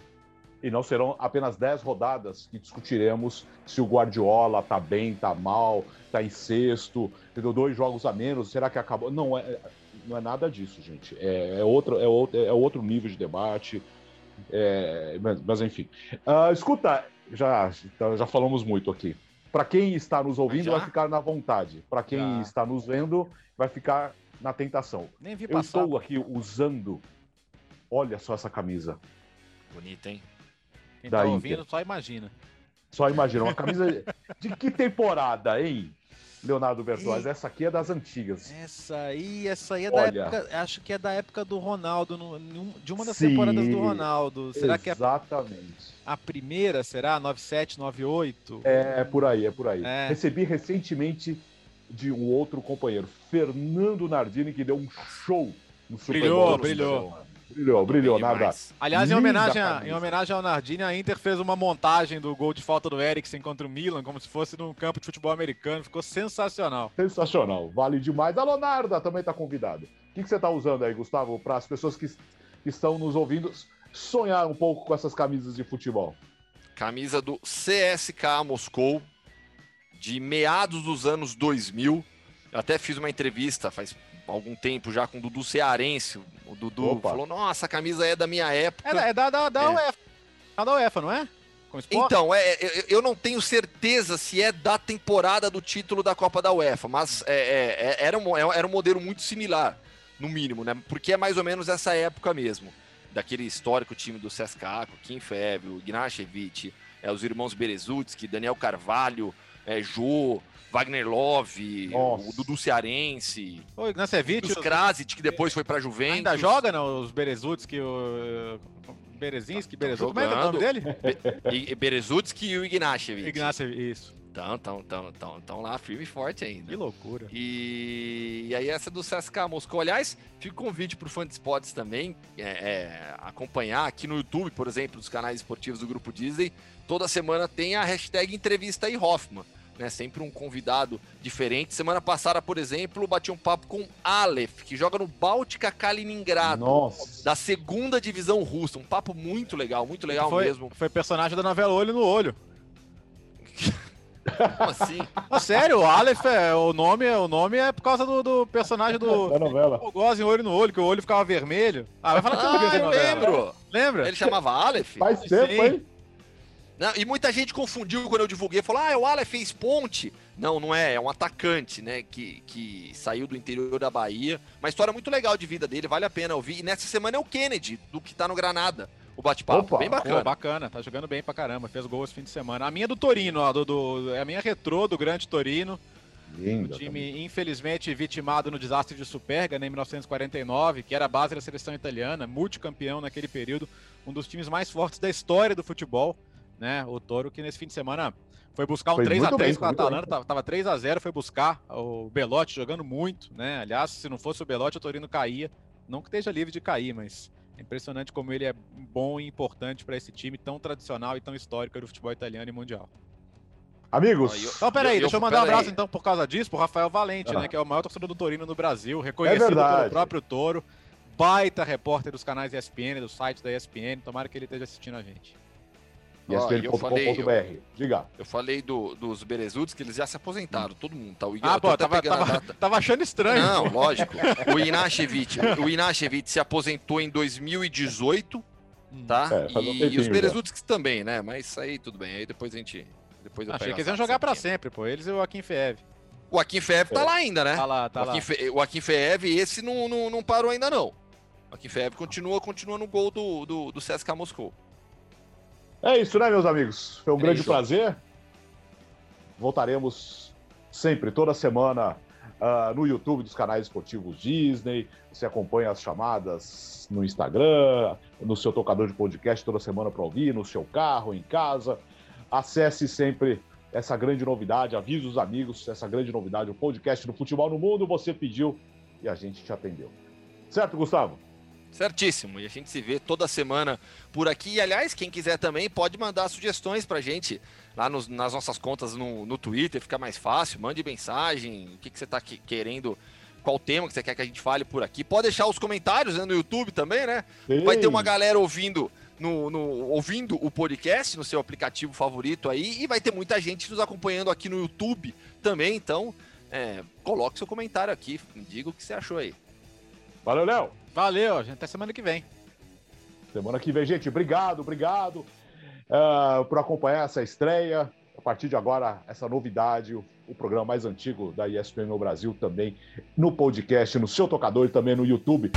E não serão apenas 10 rodadas que discutiremos se o Guardiola está bem, está mal, está em sexto, deu dois jogos a menos, será que acabou? Não é, não é nada disso, gente. É, é outro, é, outro, é outro nível de debate. É, mas, mas, enfim. Uh, escuta, já, então, já falamos muito aqui. Para quem está nos ouvindo, já? vai ficar na vontade. Para quem já. está nos vendo, vai ficar na tentação. Nem vi Eu estou aqui usando. Olha só essa camisa. Bonita, hein? Quem da tá ouvindo Inter. só imagina. Só imagina. Uma camisa de que temporada, hein? Leonardo Bertozzi. Essa aqui é das antigas. Essa aí, essa aí é Olha, da época. Acho que é da época do Ronaldo, de uma das sim, temporadas do Ronaldo. Será que é exatamente. a primeira será 97, 98? É, é por aí, é por aí. É. Recebi recentemente de um outro companheiro, Fernando Nardini, que deu um show no Super Brilhou, brilhou. Brilhou, brilhou, nada. Aliás, em homenagem, a, em homenagem ao Nardini, a Inter fez uma montagem do gol de falta do Eriksen contra o Milan, como se fosse num campo de futebol americano. Ficou sensacional. Sensacional, vale demais. A Lonarda também está convidada. O que, que você está usando aí, Gustavo, para as pessoas que, que estão nos ouvindo sonhar um pouco com essas camisas de futebol? Camisa do CSK Moscou, de meados dos anos 2000. Eu até fiz uma entrevista faz algum tempo já com o Dudu Cearense. O Dudu Opa. falou: Nossa, a camisa é da minha época. É, é da, da, da é. UEFA. É da UEFA, não é? Então, é, é eu não tenho certeza se é da temporada do título da Copa da UEFA, mas é, é, é era, um, era um modelo muito similar, no mínimo, né? Porque é mais ou menos essa época mesmo. Daquele histórico time do CSKA, Kim Febre, o Gnashevich, é, os irmãos Berezutsky, Daniel Carvalho, é, Jô, Wagner Love, Nossa. o Dudu Cearense. O Ignacevic. Os Krasic, que depois foi pra Juventus. Ainda joga, não? Os Berezutsky, o... Berezinski, Berezutsky, como é, é o nome dele? Be e o Ignashevich. Ignashevich, isso. Estão, tão, tão, tão, tão lá firme e forte ainda. Que loucura. E, e aí essa do CSK Moscou. Aliás, fica o convite pro fã de esportes também é, é, acompanhar aqui no YouTube, por exemplo, dos canais esportivos do Grupo Disney. Toda semana tem a hashtag entrevista aí Hoffman né? Sempre um convidado diferente. Semana passada, por exemplo, bati um papo com Aleph, que joga no Báltica Kaliningrado, Nossa. da segunda divisão russa. Um papo muito legal, muito legal foi, mesmo. Foi personagem da novela Olho no Olho. <laughs> Como assim? Ah, sério, o Aleph é o nome, o nome é por causa do, do personagem do da novela. O Goz em olho no olho, que o olho ficava vermelho. Ah, vai falar tudo ah, eu lembro. Lembra? Ele chamava Aleph? Faz tempo, Sim. hein? Não, e muita gente confundiu quando eu divulguei, falou: ah, o Aleph fez ponte. Não, não é, é um atacante, né, que, que saiu do interior da Bahia. Uma história muito legal de vida dele, vale a pena ouvir. E nessa semana é o Kennedy, do que tá no Granada. O bate-papo, bem bacana. Pô, bacana, tá jogando bem pra caramba, fez gol esse fim de semana. A minha é do Torino, ó, do, do, é a minha retrô do Grande Torino. Linda, o time, também. infelizmente, vitimado no desastre de Superga, né, em 1949, que era a base da seleção italiana, multicampeão naquele período, um dos times mais fortes da história do futebol né? O Toro que nesse fim de semana foi buscar um 3x3 com a Atalanta, tava, tava 3x0, foi buscar o Belotti jogando muito, né? Aliás, se não fosse o Belotti, o Torino caía. Não que esteja livre de cair, mas é impressionante como ele é bom e importante para esse time tão tradicional e tão histórico do futebol italiano e mundial. Amigos. Então, peraí, deixa eu mandar um abraço então por causa disso, pro Rafael Valente, ah. né? Que é o maior torcedor do Torino no Brasil, reconhecido é pelo próprio Toro. Baita repórter dos canais ESPN, do site da ESPN. Tomara que ele esteja assistindo a gente espn.com.br. Diga. Eu falei do, dos Berezuts que eles já se aposentaram, todo mundo, tá? O ah, pô, tava, tava, tava, achando estranho. Não, lógico. O Inashevich, o Inashevich se aposentou em 2018, hum. tá? É, e, e, os Berezuts também, né? Mas isso aí tudo bem. Aí depois a gente. Depois eu Achei que eles iam jogar pra sempre, pô. Eles e o Akin Feev. O Akin Feev tá é. lá ainda, né? Tá lá, tá o lá. Fe, o Akin Feev, esse não, não, não parou ainda, não. O Akin Feev continua, continua no gol do, do, do CSK Moscou. É isso, né, meus amigos? Foi um é grande isso. prazer. Voltaremos sempre, toda semana, uh, no YouTube dos canais esportivos Disney. Você acompanha as chamadas no Instagram, no seu tocador de podcast toda semana para ouvir, no seu carro, em casa. Acesse sempre essa grande novidade, avise os amigos, essa grande novidade, o podcast do Futebol no Mundo. Você pediu e a gente te atendeu. Certo, Gustavo? Certíssimo. E a gente se vê toda semana por aqui. E, aliás, quem quiser também pode mandar sugestões pra gente lá nos, nas nossas contas no, no Twitter, fica mais fácil. Mande mensagem, o que, que você tá que, querendo, qual tema que você quer que a gente fale por aqui. Pode deixar os comentários né, no YouTube também, né? Sim. Vai ter uma galera ouvindo no, no, ouvindo o podcast no seu aplicativo favorito aí, e vai ter muita gente nos acompanhando aqui no YouTube também, então é, coloque seu comentário aqui, diga o que você achou aí. Valeu, Léo. Valeu, gente. Até semana que vem. Semana que vem, gente. Obrigado, obrigado uh, por acompanhar essa estreia. A partir de agora, essa novidade, o, o, programa mais antigo da ESPN no Brasil também no podcast, no seu tocador e também no YouTube.